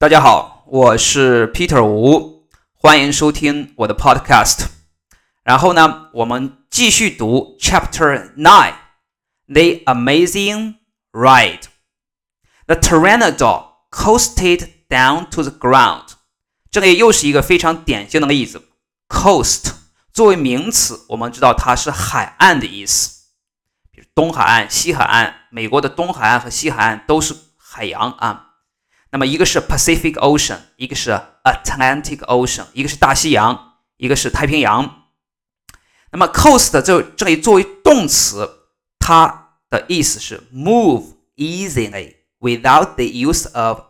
大家好，我是 Peter 吴，欢迎收听我的 Podcast。然后呢，我们继续读 Chapter Nine, The Amazing Ride. The Pteranodon coasted down to the ground. 这里又是一个非常典型的例子。Coast 作为名词，我们知道它是海岸的意思，比如东海岸、西海岸。美国的东海岸和西海岸都是海洋啊。那么一个是 Pacific Ocean，一个是 Atlantic Ocean，一个是大西洋，一个是太平洋。那么 coast 这这里作为动词，它的意思是 move easily without the use of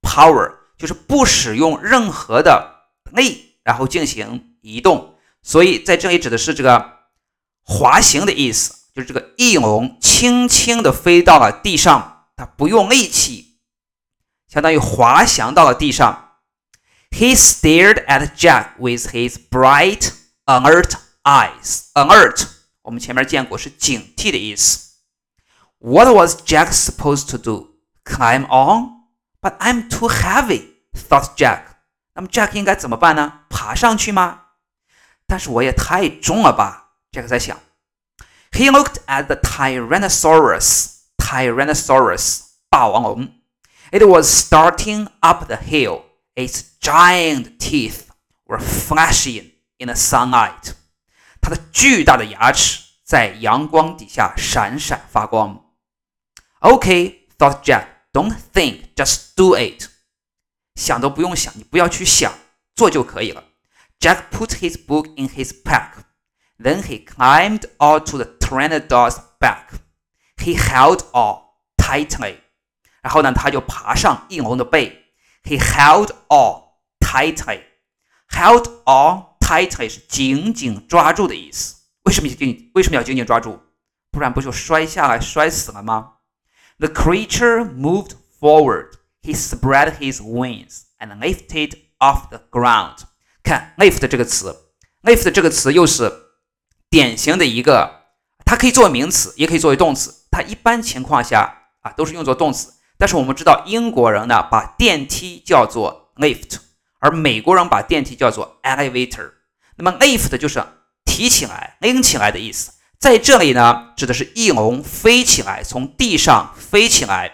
power，就是不使用任何的力，然后进行移动。所以在这里指的是这个滑行的意思，就是这个翼龙轻轻地飞到了地上，它不用力气。相当于滑翔到了地上。He stared at Jack with his bright, alert eyes. Alert，我们前面见过是警惕的意思。What was Jack supposed to do? Climb on? But I'm too heavy, thought Jack. 那么 Jack 应该怎么办呢？爬上去吗？但是我也太重了吧？Jack 在想。He looked at the Tyrannosaurus. Tyrannosaurus，霸王龙。 it was starting up the hill. Its giant teeth were flashing in the sunlight. 它的巨大的牙齿在阳光底下闪闪发光。Okay, thought Jack. Don't think, just do it. 想都不用想，你不要去想，做就可以了。Jack put his book in his pack. Then he climbed onto the Pteranodon's back. He held on tightly. 然后呢，他就爬上翼龙的背。He held on tightly. Held on tightly 是紧紧抓住的意思。为什么紧？为什么要紧紧抓住？不然不就摔下来摔死了吗？The creature moved forward. He spread his wings and lifted off the ground. 看 lift 这个词，lift 这个词又是典型的一个，它可以作为名词，也可以作为动词。它一般情况下啊都是用作动词。但是我们知道，英国人呢把电梯叫做 lift，而美国人把电梯叫做 elevator。那么 lift 就是提起来、拎起来的意思。在这里呢，指的是翼龙飞起来，从地上飞起来。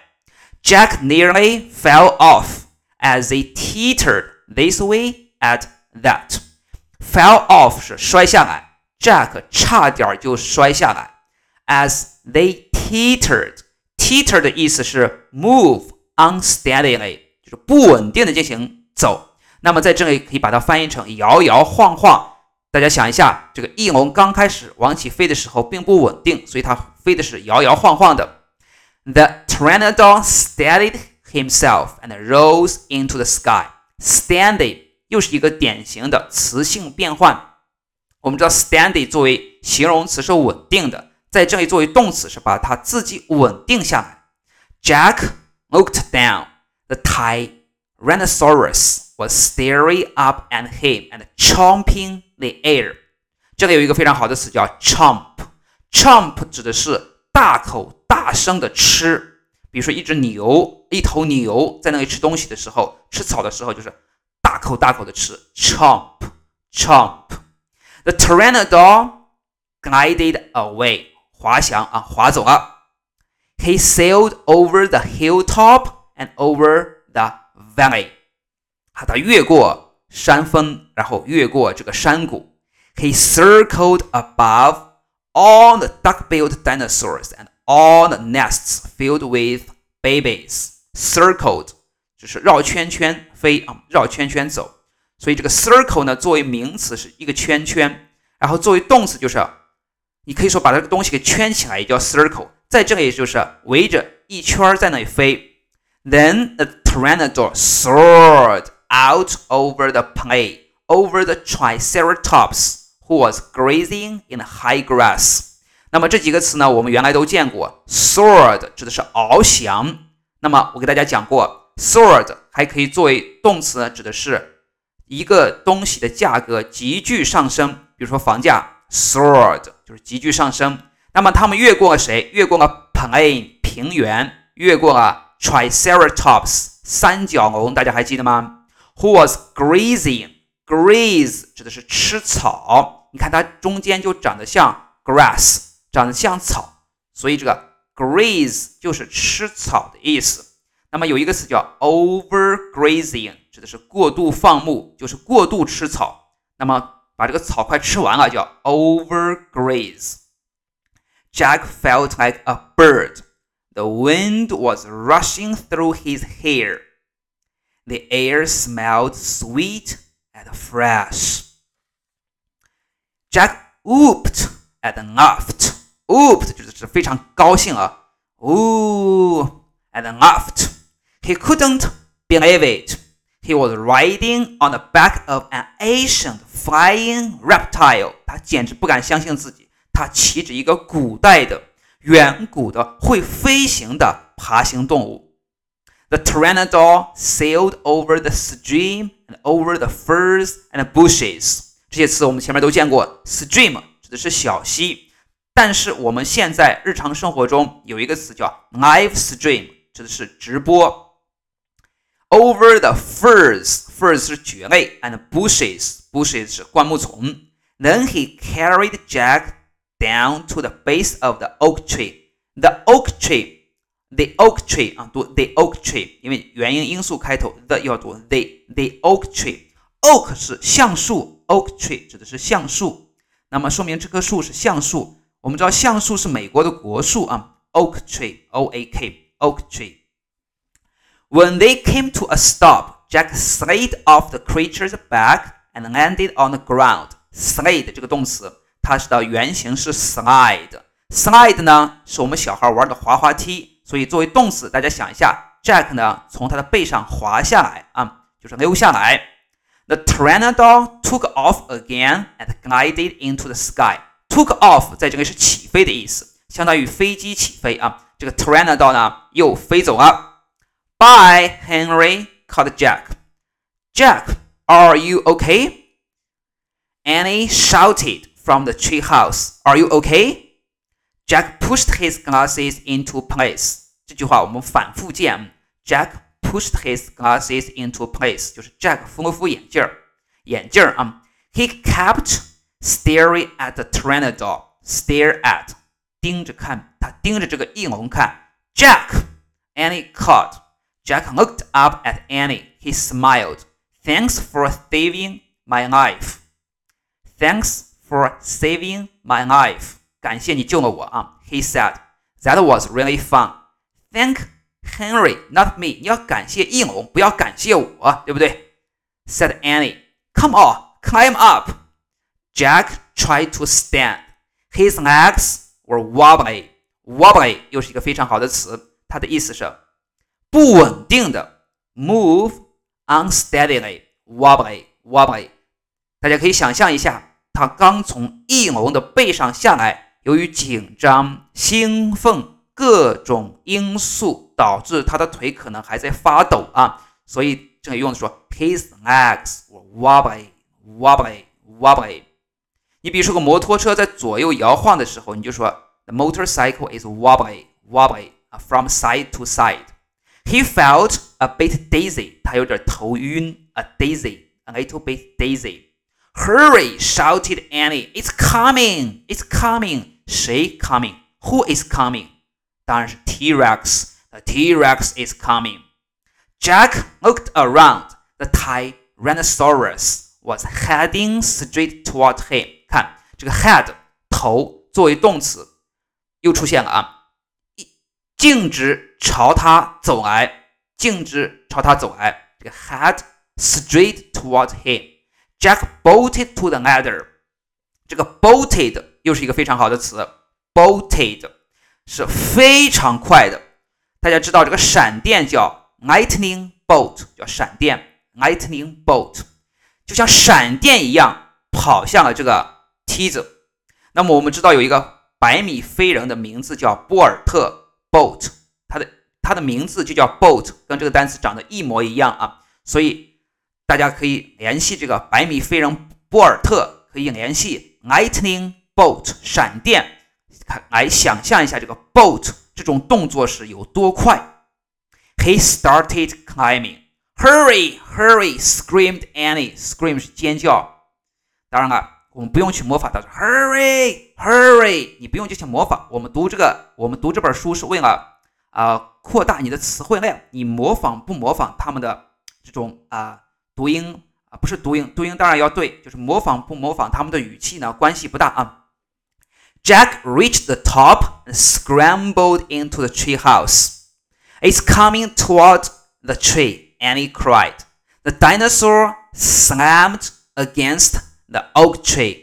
Jack nearly fell off as they teetered this way at that. Fell off 是摔下来，Jack 差点就摔下来。As they teetered Teeter 的意思是 move unsteadily，就是不稳定的进行走。那么在这里可以把它翻译成摇摇晃晃。大家想一下，这个翼龙刚开始往起飞的时候并不稳定，所以它飞的是摇摇晃晃的。The pteranodon steadied himself and rose into the sky. Steady 又是一个典型的词性变换。我们知道 steady 作为形容词是稳定的。在这里作为动词是把它自己稳定下来。Jack looked down. The Tyrannosaurus was staring up at him and chomping the air. 这里有一个非常好的词叫 chomp。chomp 指的是大口大声的吃。比如说一只牛，一头牛在那里吃东西的时候，吃草的时候就是大口大口的吃。chomp chomp. The pteranodon glided away. 滑翔啊，滑走了。He sailed over the hilltop and over the valley。啊，他越过山峰，然后越过这个山谷。He circled above all the duck-billed dinosaurs and all the nests filled with babies. Circled 就是绕圈圈飞啊，绕圈圈走。所以这个 circle 呢，作为名词是一个圈圈，然后作为动词就是。 你可以说把这个东西给圈起来，也叫 circle，在这里就是围着一圈在那里飞。Then the pteranodon soared out over the plain, over the Triceratops, who was grazing in the high grass. 那么这几个词呢，我们原来都见过。Soared 指的是翱翔。那么我给大家讲过，soared 还可以作为动词，指的是一个东西的价格急剧上升，比如说房价。SWORED 就是急剧上升。那么他们越过了谁？越过了 plain 平原，越过了 Triceratops 三角龙，大家还记得吗？Who was grazing？Graze 指的是吃草，你看它中间就长得像 grass，长得像草，所以这个 graze 就是吃草的意思。那么有一个词叫 overgrazing，指的是过度放牧，就是过度吃草。那么把这个草快吃完了，叫 overgraze。Jack felt like a bird. The wind was rushing through his hair. The air smelled sweet and fresh. Jack whooped and laughed. Whooped 就是非常高兴啊，ooh and laughed. He couldn't believe it. He was riding on the back of an ancient flying reptile. reptile。他简直不敢相信自己，他骑着一个古代的、远古的会飞行的爬行动物。The pteranodon sailed over the stream and over the ferns and bushes。这些词我们前面都见过，stream 指的是小溪。但是我们现在日常生活中有一个词叫 live stream，指的是直播。over the ferns, ferns 是蕨类，and bushes, bushes 是灌木丛。Then he carried Jack down to the base of the oak tree. The oak tree, the oak tree 啊，读 the oak tree，因为元音因素开头的要读 the the oak tree。Oak 是橡树，oak tree 指的是橡树。那么说明这棵树是橡树。我们知道橡树是美国的国树啊，oak tree, O A K, oak tree。When they came to a stop, Jack slid off the creature's back and landed on the ground. Slid 这个动词，它是的原型是 slide。slide 呢是我们小孩玩的滑滑梯，所以作为动词，大家想一下，Jack 呢从他的背上滑下来啊，就是溜下来。The pteranodon took off again and glided into the sky. Took off 在这里是起飞的意思，相当于飞机起飞啊。这个 pteranodon 呢又飞走了。 Bye, Henry, called Jack. Jack, are you okay? Annie shouted from the treehouse, Are you okay? Jack pushed his glasses into place. 这句话我们反复见，Jack pushed his glasses into place，就是 Jack 扶了扶眼镜儿，眼镜儿啊。He kept staring at the Pteranodon. Stare at，盯着看，他盯着这个翼龙看。Jack, Annie caught Jack looked up at Annie. He smiled. Thanks for saving my life. Thanks for saving my life. 感谢你救了我啊。He said, That was really fun. Thank Henry, not me. 你要感谢翼龙，不要感谢我，对不对？Said Annie. Come on, climb up. Jack tried to stand. His legs were wobbly. Wobbly 又是一个非常好的词，它的意思是 不稳定的，move unsteadily, wobbly, wobbly。大家可以想象一下，他刚从翼龙的背上下来，由于紧张、兴奋各种因素，导致他的腿可能还在发抖啊。所以这里用的说，his legs were wobbly, wobbly, wobbly。你比如说个摩托车在左右摇晃的时候，你就说 the motorcycle is wobbly, wobbly 啊 from side to side。he felt a bit dizzy. 他有点头晕，a dizzy, a little bit dizzy. Hurry! shouted Annie. It's coming! It's coming! 谁 coming? Who is coming? 当然是 T-Rex. The T-Rex is coming. Jack looked around. The Tyrannosaurus was heading straight toward him. 看这个 head 头作为动词又出现了啊。 径直朝他走来，径直朝他走来。这个 head straight towards him. Jack bolted to the ladder. 这个 bolted 又是一个非常好的词，bolted 是非常快的。大家知道这个闪电叫 lightning bolt，叫闪电 lightning bolt，就像闪电一样跑向了这个梯子。那么我们知道有一个百米飞人的名字叫波尔特。boat，它的它的名字就叫 boat，跟这个单词长得一模一样啊，所以大家可以联系这个百米飞人波尔特，可以联系 lightning bolt 闪电，看来想象一下这个 boat 这种动作是有多快。He started climbing. Hurry, hurry! screamed Annie. Scream 是尖叫。当然了，我们不用去模仿他说 Hurry, hurry！你不用进行模仿。我们读这个，我们读这本书是为了啊扩大你的词汇量。你模仿不模仿他们的这种啊读音啊？不是读音，读音当然要对，就是模仿不模仿他们的语气呢？关系不大啊。Jack reached the top and scrambled into the treehouse. It's coming toward the tree, Annie cried. The dinosaur slammed against the oak tree.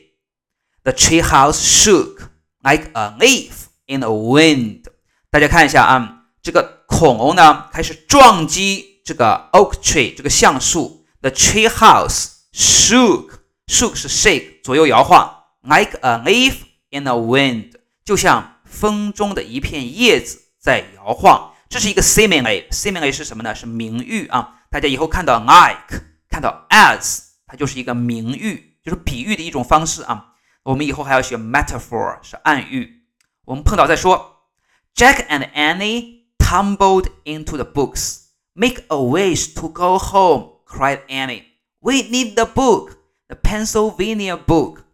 The treehouse shook like a leaf in the wind. 大家看一下啊，这个恐龙呢开始撞击这个 oak tree 这个橡树。The tree house shook, shook 是 shake 左右摇晃，like a leaf in the wind，就像风中的一片叶子在摇晃。这是一个 simile，simile 是什么呢？是名誉啊。大家以后看到 like，看到 as，它就是一个名誉，就是比喻的一种方式啊。我们以后还要学 metaphor，是暗喻。我们碰到再说。Jack and Annie tumbled into the books. Make a wish to go home, cried Annie. We need the book, the Pennsylvania book.